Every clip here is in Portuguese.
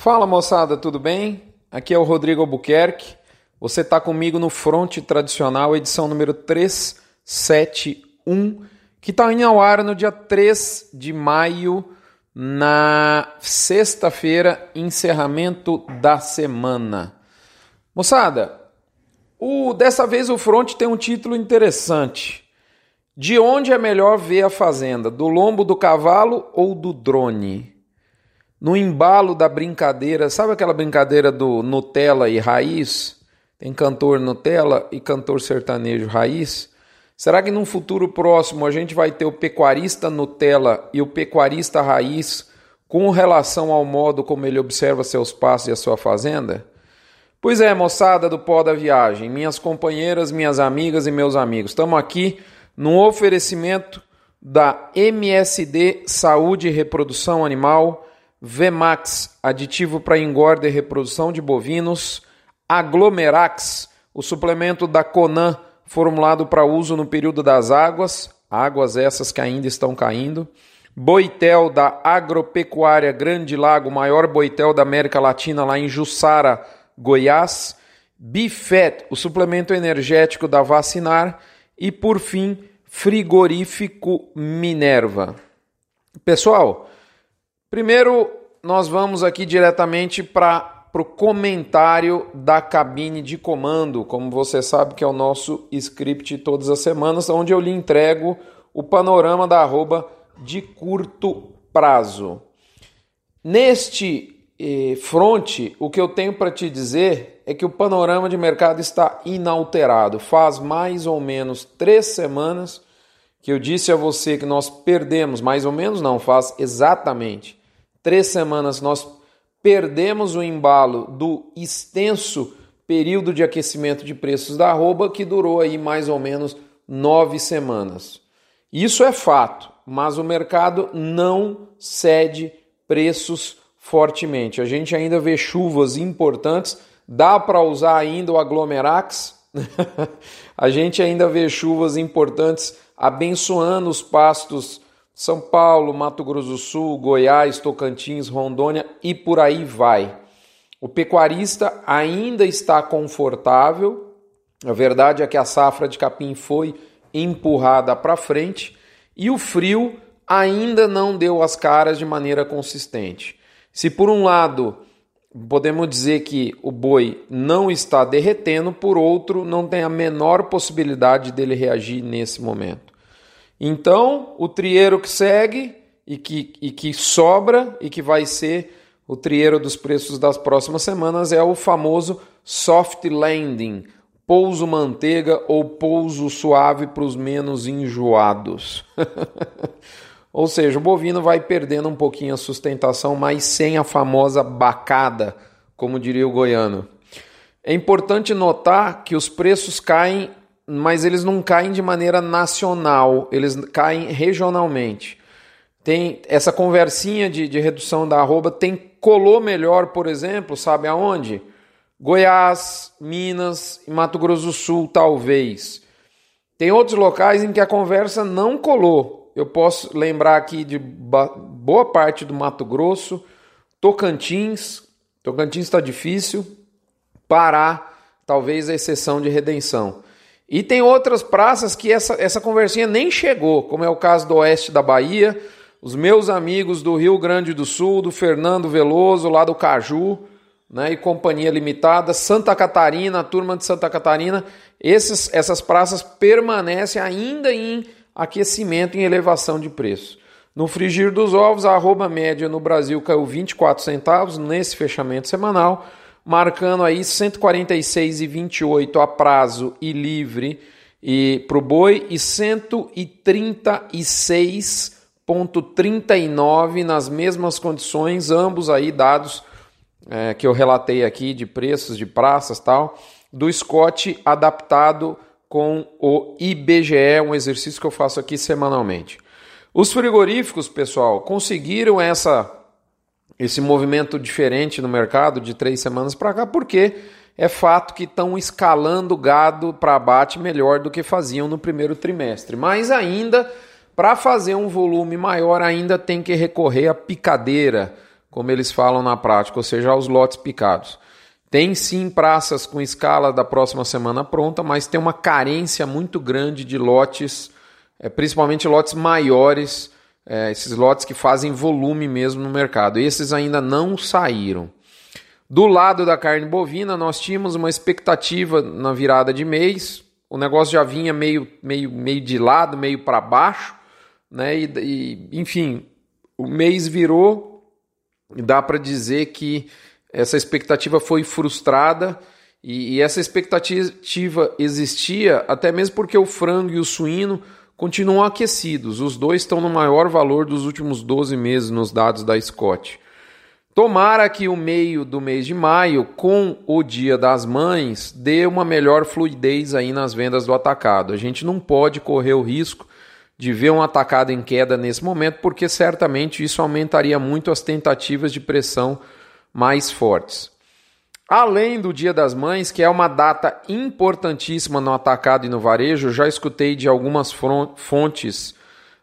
Fala moçada, tudo bem? Aqui é o Rodrigo Albuquerque. Você está comigo no Fronte Tradicional, edição número 371, que está indo ao ar no dia 3 de maio, na sexta-feira, encerramento da semana. Moçada, o, dessa vez o Fronte tem um título interessante. De onde é melhor ver a fazenda? Do lombo do cavalo ou do drone? No embalo da brincadeira, sabe aquela brincadeira do Nutella e raiz? Tem cantor Nutella e cantor sertanejo raiz? Será que num futuro próximo a gente vai ter o pecuarista Nutella e o pecuarista raiz com relação ao modo como ele observa seus passos e a sua fazenda? Pois é, moçada do pó da viagem, minhas companheiras, minhas amigas e meus amigos, estamos aqui num oferecimento da MSD Saúde e Reprodução Animal Vemax, aditivo para engorda e reprodução de bovinos, Aglomerax, o suplemento da Conan, formulado para uso no período das águas, águas essas que ainda estão caindo, Boitel da Agropecuária Grande Lago, maior boitel da América Latina, lá em Jussara, Goiás, Bifet, o suplemento energético da Vacinar. E, por fim, Frigorífico Minerva. Pessoal, Primeiro, nós vamos aqui diretamente para o comentário da cabine de comando, como você sabe que é o nosso script todas as semanas, onde eu lhe entrego o panorama da arroba de curto prazo. Neste eh, fronte, o que eu tenho para te dizer é que o panorama de mercado está inalterado. Faz mais ou menos três semanas que eu disse a você que nós perdemos, mais ou menos não, faz exatamente três semanas nós perdemos o embalo do extenso período de aquecimento de preços da arroba que durou aí mais ou menos nove semanas. Isso é fato, mas o mercado não cede preços fortemente. A gente ainda vê chuvas importantes, dá para usar ainda o aglomerax. a gente ainda vê chuvas importantes abençoando os pastos são Paulo, Mato Grosso do Sul, Goiás, Tocantins, Rondônia e por aí vai. O pecuarista ainda está confortável. A verdade é que a safra de capim foi empurrada para frente e o frio ainda não deu as caras de maneira consistente. Se por um lado podemos dizer que o boi não está derretendo, por outro, não tem a menor possibilidade dele reagir nesse momento. Então, o trieiro que segue e que, e que sobra e que vai ser o trieiro dos preços das próximas semanas é o famoso soft landing, pouso manteiga ou pouso suave para os menos enjoados. ou seja, o bovino vai perdendo um pouquinho a sustentação, mas sem a famosa bacada, como diria o goiano. É importante notar que os preços caem mas eles não caem de maneira nacional, eles caem regionalmente. Tem essa conversinha de, de redução da arroba, tem colou melhor, por exemplo, sabe aonde? Goiás, Minas e Mato Grosso do Sul, talvez. Tem outros locais em que a conversa não colou. Eu posso lembrar aqui de boa parte do Mato Grosso, Tocantins, Tocantins está difícil, Pará, talvez a exceção de redenção. E tem outras praças que essa, essa conversinha nem chegou, como é o caso do oeste da Bahia, os meus amigos do Rio Grande do Sul, do Fernando Veloso, lá do Caju, né, e Companhia Limitada, Santa Catarina, a turma de Santa Catarina, esses, essas praças permanecem ainda em aquecimento, em elevação de preço. No frigir dos ovos, a arroba média no Brasil caiu 24 centavos nesse fechamento semanal, marcando aí 146,28 a prazo e livre e para o boi e 136,39 nas mesmas condições, ambos aí dados é, que eu relatei aqui de preços de praças tal, do Scott adaptado com o IBGE, um exercício que eu faço aqui semanalmente. Os frigoríficos, pessoal, conseguiram essa esse movimento diferente no mercado de três semanas para cá, porque é fato que estão escalando gado para abate melhor do que faziam no primeiro trimestre. Mas ainda, para fazer um volume maior, ainda tem que recorrer à picadeira, como eles falam na prática, ou seja, aos lotes picados. Tem sim praças com escala da próxima semana pronta, mas tem uma carência muito grande de lotes, é, principalmente lotes maiores, é, esses lotes que fazem volume mesmo no mercado. Esses ainda não saíram. Do lado da carne bovina, nós tínhamos uma expectativa na virada de mês. O negócio já vinha meio, meio, meio de lado, meio para baixo, né? E, e, enfim, o mês virou e dá para dizer que essa expectativa foi frustrada e, e, essa expectativa existia até mesmo porque o frango e o suíno continuam aquecidos. Os dois estão no maior valor dos últimos 12 meses nos dados da Scott. Tomara que o meio do mês de maio, com o Dia das Mães, dê uma melhor fluidez aí nas vendas do atacado. A gente não pode correr o risco de ver um atacado em queda nesse momento, porque certamente isso aumentaria muito as tentativas de pressão mais fortes. Além do Dia das Mães, que é uma data importantíssima no atacado e no varejo, já escutei de algumas fontes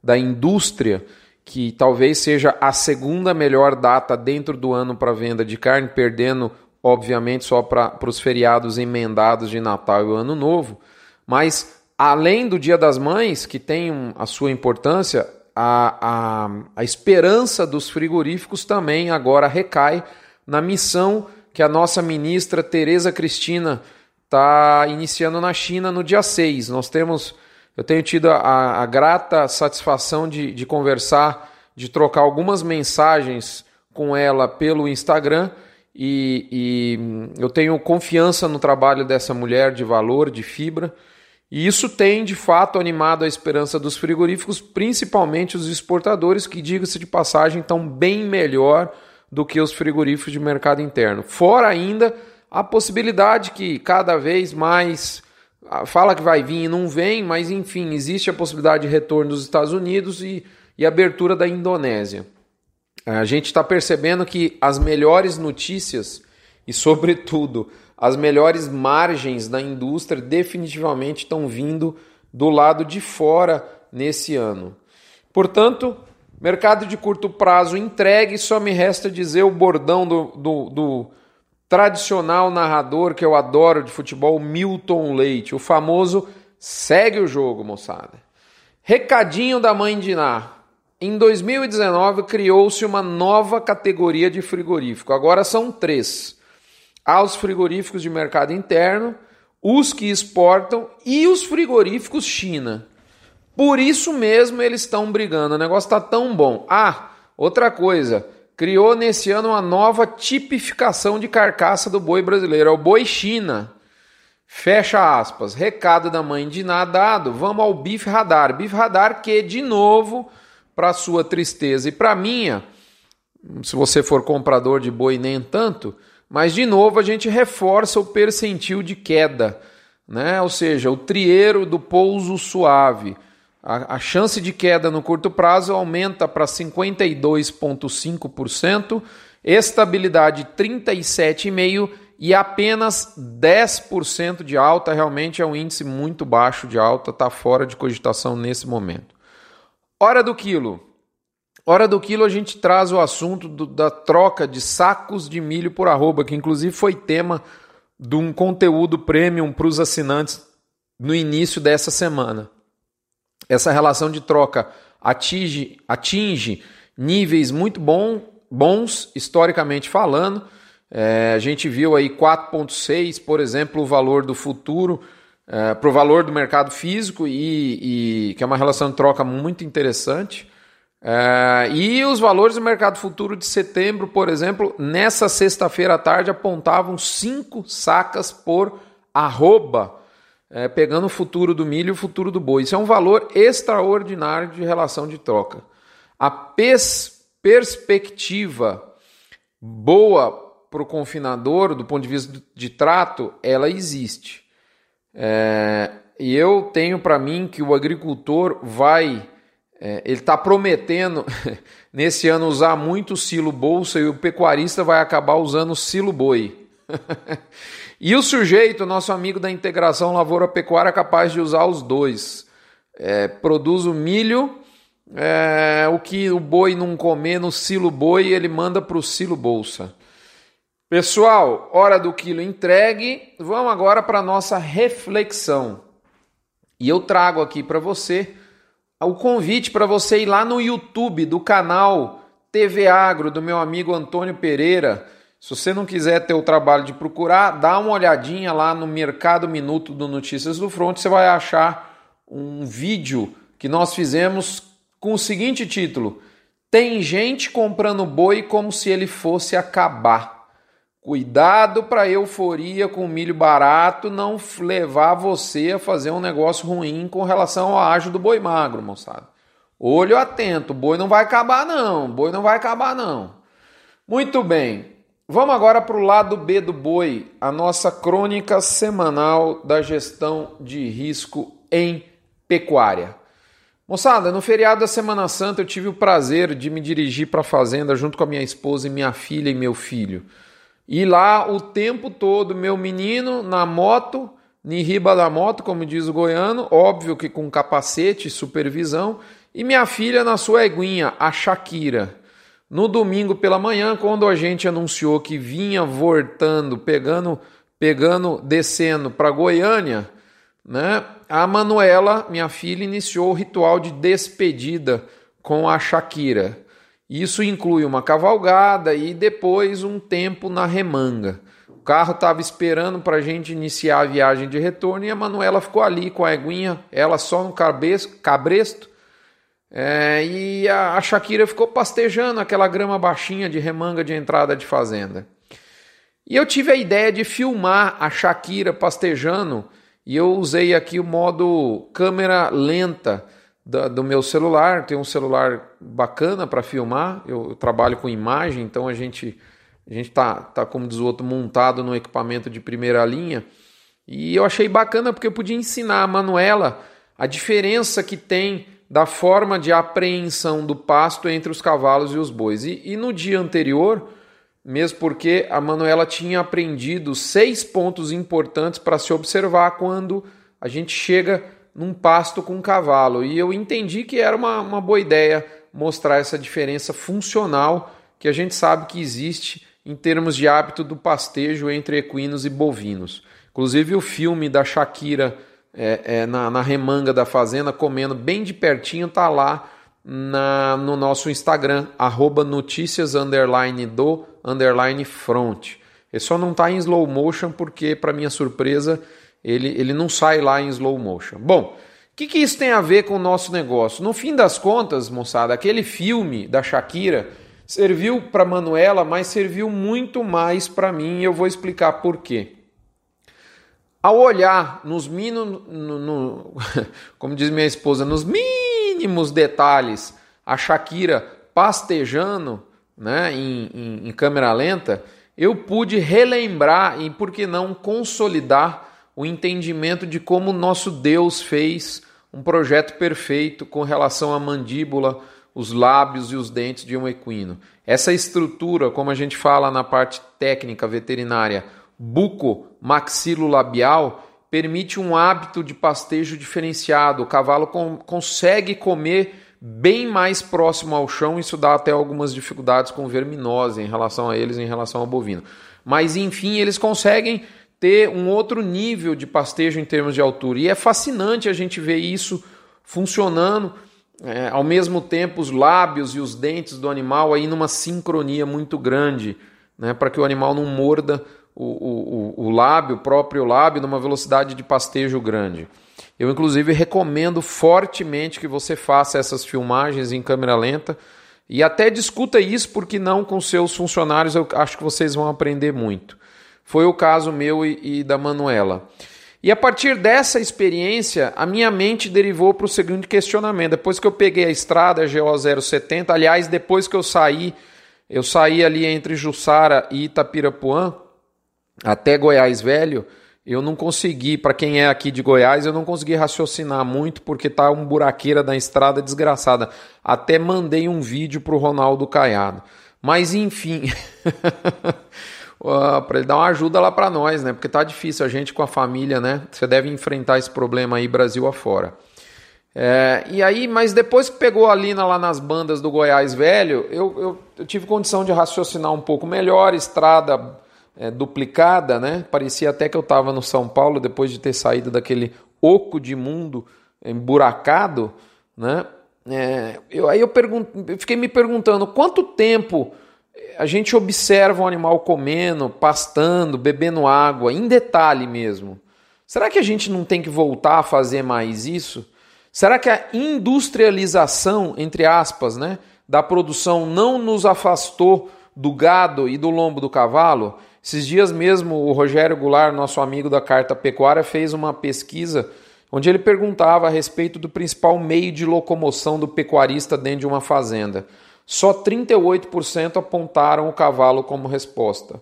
da indústria que talvez seja a segunda melhor data dentro do ano para venda de carne, perdendo, obviamente, só para os feriados emendados de Natal e Ano Novo. Mas, além do Dia das Mães, que tem a sua importância, a, a, a esperança dos frigoríficos também agora recai na missão que a nossa ministra Tereza Cristina está iniciando na China no dia 6. Nós temos, eu tenho tido a, a grata satisfação de, de conversar, de trocar algumas mensagens com ela pelo Instagram e, e eu tenho confiança no trabalho dessa mulher de valor, de fibra. E isso tem de fato animado a esperança dos frigoríficos, principalmente os exportadores, que, diga-se de passagem, estão bem melhor do que os frigoríficos de mercado interno. Fora ainda a possibilidade que cada vez mais ah, fala que vai vir e não vem, mas enfim, existe a possibilidade de retorno dos Estados Unidos e, e abertura da Indonésia. A gente está percebendo que as melhores notícias e, sobretudo, as melhores margens da indústria definitivamente estão vindo do lado de fora nesse ano. Portanto, Mercado de curto prazo entregue, só me resta dizer o bordão do, do, do tradicional narrador que eu adoro de futebol, Milton Leite, o famoso segue o jogo, moçada. Recadinho da mãe de Ná. Em 2019 criou-se uma nova categoria de frigorífico. Agora são três: há os frigoríficos de mercado interno, os que exportam e os frigoríficos China. Por isso mesmo eles estão brigando. O negócio está tão bom. Ah, outra coisa. Criou nesse ano uma nova tipificação de carcaça do boi brasileiro. É o boi China. Fecha aspas. Recado da mãe de nadado. Vamos ao bife radar. Bife radar que, de novo, para sua tristeza e para minha, se você for comprador de boi, nem tanto, mas de novo a gente reforça o percentil de queda, né? ou seja, o trieiro do pouso suave. A, a chance de queda no curto prazo aumenta para 52,5%, estabilidade 37,5% e apenas 10% de alta. Realmente é um índice muito baixo de alta, está fora de cogitação nesse momento. Hora do quilo. Hora do quilo a gente traz o assunto do, da troca de sacos de milho por arroba, que inclusive foi tema de um conteúdo premium para os assinantes no início dessa semana. Essa relação de troca atinge, atinge níveis muito bom, bons, historicamente falando. É, a gente viu aí 4,6, por exemplo, o valor do futuro é, para o valor do mercado físico, e, e, que é uma relação de troca muito interessante. É, e os valores do mercado futuro de setembro, por exemplo, nessa sexta-feira à tarde apontavam 5 sacas por arroba é, pegando o futuro do milho e o futuro do boi. Isso é um valor extraordinário de relação de troca. A pers perspectiva boa para o confinador, do ponto de vista de trato, ela existe. É, e eu tenho para mim que o agricultor vai, é, ele está prometendo nesse ano usar muito silo bolsa e o pecuarista vai acabar usando silo boi. E o sujeito, nosso amigo da integração lavoura-pecuária, é capaz de usar os dois. É, produz o milho É, o que o boi não comer no silo boi, ele manda para o silo bolsa. Pessoal, hora do quilo entregue. Vamos agora para a nossa reflexão. E eu trago aqui para você o convite para você ir lá no YouTube do canal TV Agro do meu amigo Antônio Pereira. Se você não quiser ter o trabalho de procurar, dá uma olhadinha lá no Mercado Minuto do Notícias do Front, você vai achar um vídeo que nós fizemos com o seguinte título: Tem gente comprando boi como se ele fosse acabar. Cuidado para euforia com milho barato não levar você a fazer um negócio ruim com relação ao ágio do boi magro, moçada. Olho atento, boi não vai acabar não, boi não vai acabar não. Muito bem, vamos agora para o lado B do boi, a nossa crônica semanal da gestão de risco em pecuária. Moçada, no feriado da Semana Santa eu tive o prazer de me dirigir para a fazenda junto com a minha esposa e minha filha e meu filho. E lá o tempo todo, meu menino na moto, ni riba da moto, como diz o goiano, óbvio que com capacete e supervisão, e minha filha na sua eguinha, a Shakira. No domingo pela manhã, quando a gente anunciou que vinha voltando, pegando, pegando, descendo para Goiânia, né? A Manuela, minha filha, iniciou o ritual de despedida com a Shakira. Isso inclui uma cavalgada e depois um tempo na remanga. O carro estava esperando para a gente iniciar a viagem de retorno e a Manuela ficou ali com a eguinha, ela só no cabresto. É, e a, a Shakira ficou pastejando aquela grama baixinha de remanga de entrada de fazenda. E eu tive a ideia de filmar a Shakira pastejando e eu usei aqui o modo câmera lenta do, meu celular. Tem um celular bacana para filmar. Eu, eu, trabalho com imagem, então a gente a gente tá, tá como diz o outro montado no equipamento de primeira linha. E eu achei bacana porque eu podia ensinar a Manuela a diferença que tem da forma de apreensão do pasto entre os cavalos e os bois. E, e no dia anterior, mesmo porque a Manuela tinha aprendido seis pontos importantes para se observar quando a gente chega num pasto com um cavalo. E eu entendi que era uma, uma boa ideia mostrar essa diferença funcional que a gente sabe que existe em termos de hábito do pastejo entre equinos e bovinos. Inclusive o filme da Shakira é, é, na, na, remanga da fazenda, comendo bem de pertinho, tá lá na, no nosso Instagram, arroba notícias underline do underline front. Ele só não está em slow motion porque, para minha surpresa, ele, ele não sai lá em slow motion. Bom, o que, que isso tem a ver com o nosso negócio? No fim das contas, moçada, aquele filme da Shakira serviu para Manuela, mas serviu muito mais para mim e eu vou explicar por quê. Ao olhar nos mínimos, no, no, como diz minha esposa, nos mínimos detalhes, a Shakira pastejando né, em, em, em câmera lenta, eu pude relembrar e, por que não, consolidar o entendimento de como nosso Deus fez um projeto perfeito com relação à mandíbula, os lábios e os dentes de um equino. Essa estrutura, como a gente fala na parte técnica veterinária, buco-maxilo-labial, permite um hábito de pastejo diferenciado. O cavalo com, consegue comer bem mais próximo ao chão, isso dá até algumas dificuldades com verminose em relação a eles, em relação ao bovino. Mas enfim, eles conseguem ter um outro nível de pastejo em termos de altura. E é fascinante a gente ver isso funcionando, é, ao mesmo tempo os lábios e os dentes do animal aí numa sincronia muito grande, né, para que o animal não morda o, o, o lábio, o próprio lábio, numa velocidade de pastejo grande. Eu, inclusive, recomendo fortemente que você faça essas filmagens em câmera lenta e até discuta isso, porque não com seus funcionários, eu acho que vocês vão aprender muito. Foi o caso meu e, e da Manuela. E a partir dessa experiência, a minha mente derivou para o seguinte questionamento. Depois que eu peguei a estrada GO 070, aliás, depois que eu saí, eu saí ali entre Jussara e Itapirapuã, até Goiás Velho, eu não consegui, para quem é aqui de Goiás, eu não consegui raciocinar muito porque tá um buraqueira da estrada desgraçada. Até mandei um vídeo pro Ronaldo Caiado. Mas enfim, para ele dar uma ajuda lá para nós, né? Porque tá difícil a gente com a família, né? Você deve enfrentar esse problema aí Brasil afora. É, e aí, mas depois que pegou a Lina lá nas bandas do Goiás Velho, eu, eu, eu tive condição de raciocinar um pouco melhor, estrada é, duplicada, né? Parecia até que eu estava no São Paulo depois de ter saído daquele oco de mundo emburacado, né? É, eu, aí eu, pergun eu fiquei me perguntando quanto tempo a gente observa um animal comendo, pastando, bebendo água, em detalhe mesmo. Será que a gente não tem que voltar a fazer mais isso? Será que a industrialização, entre aspas, né, da produção não nos afastou do gado e do lombo do cavalo? Esses dias mesmo, o Rogério Goulart, nosso amigo da Carta Pecuária, fez uma pesquisa onde ele perguntava a respeito do principal meio de locomoção do pecuarista dentro de uma fazenda. Só 38% apontaram o cavalo como resposta.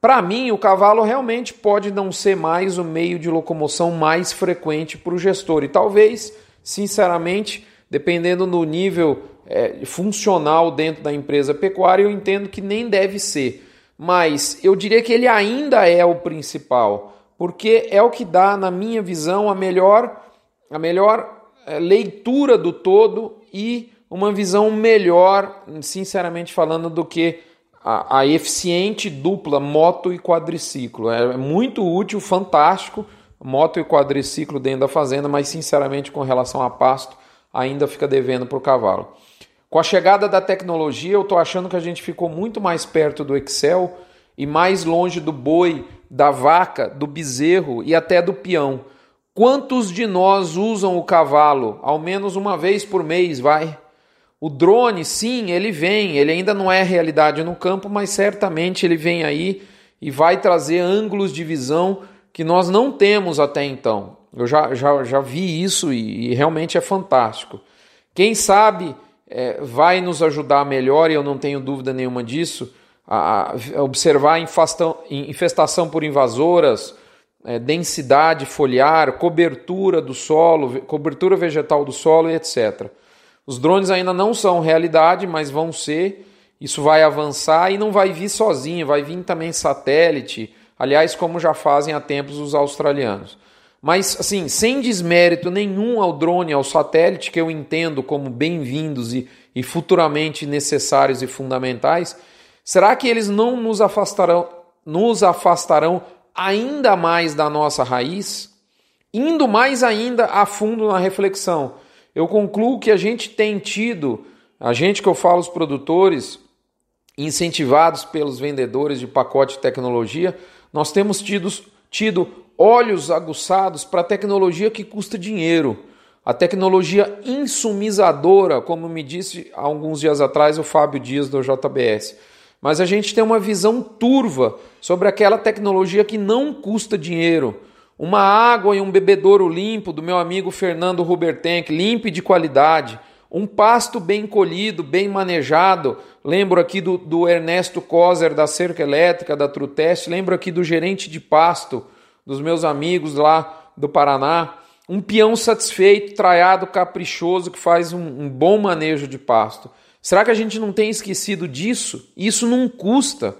Para mim, o cavalo realmente pode não ser mais o meio de locomoção mais frequente para o gestor. E talvez, sinceramente, dependendo do nível é, funcional dentro da empresa pecuária, eu entendo que nem deve ser. Mas eu diria que ele ainda é o principal porque é o que dá, na minha visão, a melhor, a melhor eh, leitura do todo e uma visão melhor, sinceramente falando, do que a, a eficiente dupla moto e quadriciclo. É muito útil, fantástico, moto e quadriciclo dentro da fazenda, mas sinceramente, com relação a pasto, ainda fica devendo para o cavalo. Com a chegada da tecnologia, eu estou achando que a gente ficou muito mais perto do Excel e mais longe do boi da vaca, do bezerro e até do peão. Quantos de nós usam o cavalo? Ao menos uma vez por mês, vai. O drone, sim, ele vem, ele ainda não é realidade no campo, mas certamente ele vem aí e vai trazer ângulos de visão que nós não temos até então. Eu já, já, já vi isso e, e realmente é fantástico. Quem sabe é, vai nos ajudar melhor, e eu não tenho dúvida nenhuma disso a, observar infestação, infestação por invasoras, é, densidade foliar, cobertura do solo, cobertura vegetal do solo e etc. Os drones ainda não são realidade, mas vão ser. Isso vai avançar e não vai vir sozinho, vai vir também satélite, aliás, como já fazem há tempos os australianos. Mas, assim, sem desmérito nenhum ao drone, ao satélite, que eu entendo como bem-vindos e, e futuramente necessários e fundamentais, Será que eles não nos afastarão, nos afastarão ainda mais da nossa raiz? Indo mais ainda a fundo na reflexão, eu concluo que a gente tem tido, a gente que eu falo, os produtores, incentivados pelos vendedores de pacote de tecnologia, nós temos tido, tido olhos aguçados para a tecnologia que custa dinheiro, a tecnologia insumizadora, como me disse há alguns dias atrás o Fábio Dias do JBS mas a gente tem uma visão turva sobre aquela tecnologia que não custa dinheiro. Uma água e um bebedouro limpo do meu amigo Fernando Rubertank, limpo e de qualidade. Um pasto bem colhido, bem manejado. Lembro aqui do, do Ernesto Kozer, da Cerca Elétrica, da Trutest. Lembro aqui do gerente de pasto, dos meus amigos lá do Paraná. Um peão satisfeito, traiado, caprichoso, que faz um, um bom manejo de pasto. Será que a gente não tem esquecido disso? Isso não custa.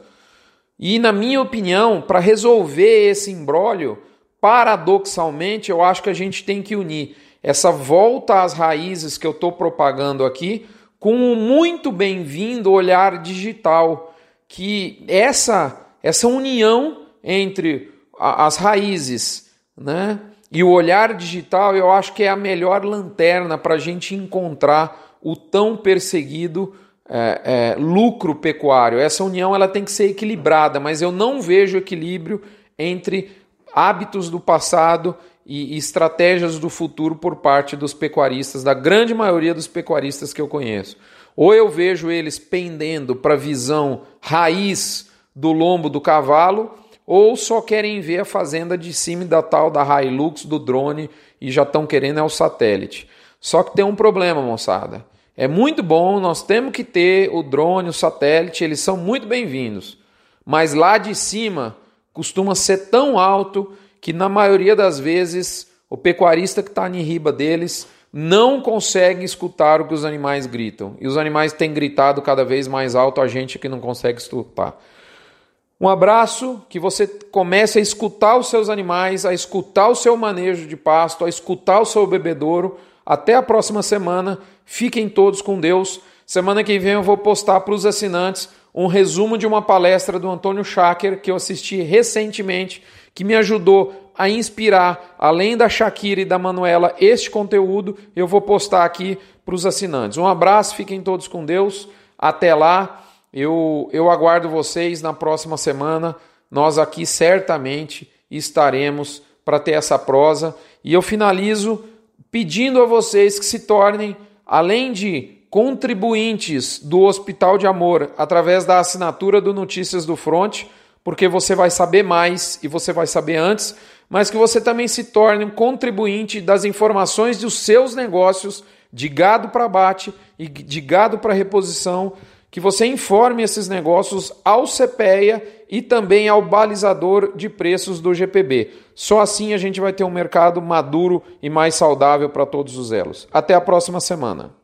E, na minha opinião, para resolver esse imbróglio, paradoxalmente, eu acho que a gente tem que unir essa volta às raízes que eu estou propagando aqui com um muito bem-vindo olhar digital, que essa essa união entre as raízes, né, e o olhar digital, eu acho que é a melhor lanterna para a gente encontrar o tão perseguido é, é, lucro pecuário. Essa união ela tem que ser equilibrada, mas eu não vejo equilíbrio entre hábitos do passado e, e estratégias do futuro por parte dos pecuaristas, da grande maioria dos pecuaristas que eu conheço. Ou eu vejo eles pendendo para a visão raiz do lombo do cavalo, ou só querem ver a fazenda de cima da tal da Hilux, do drone e já estão querendo é o satélite. Só que tem um problema, moçada. É muito bom, nós temos que ter o drone, o satélite, eles são muito bem-vindos. Mas lá de cima costuma ser tão alto que na maioria das vezes o pecuarista que está em riba deles não consegue escutar o que os animais gritam. E os animais têm gritado cada vez mais alto, a gente que não consegue escutar. Um abraço, que você comece a escutar os seus animais, a escutar o seu manejo de pasto, a escutar o seu bebedouro. Até a próxima semana. Fiquem todos com Deus. Semana que vem eu vou postar para os assinantes um resumo de uma palestra do Antônio Schacker que eu assisti recentemente, que me ajudou a inspirar, além da Shakira e da Manuela, este conteúdo. Eu vou postar aqui para os assinantes. Um abraço, fiquem todos com Deus. Até lá. Eu, eu aguardo vocês na próxima semana. Nós aqui certamente estaremos para ter essa prosa. E eu finalizo pedindo a vocês que se tornem, além de contribuintes do Hospital de Amor, através da assinatura do Notícias do Front, porque você vai saber mais e você vai saber antes, mas que você também se torne um contribuinte das informações dos seus negócios de gado para abate e de gado para reposição, que você informe esses negócios ao CPEA e também ao balizador de preços do GPB. Só assim a gente vai ter um mercado maduro e mais saudável para todos os elos. Até a próxima semana.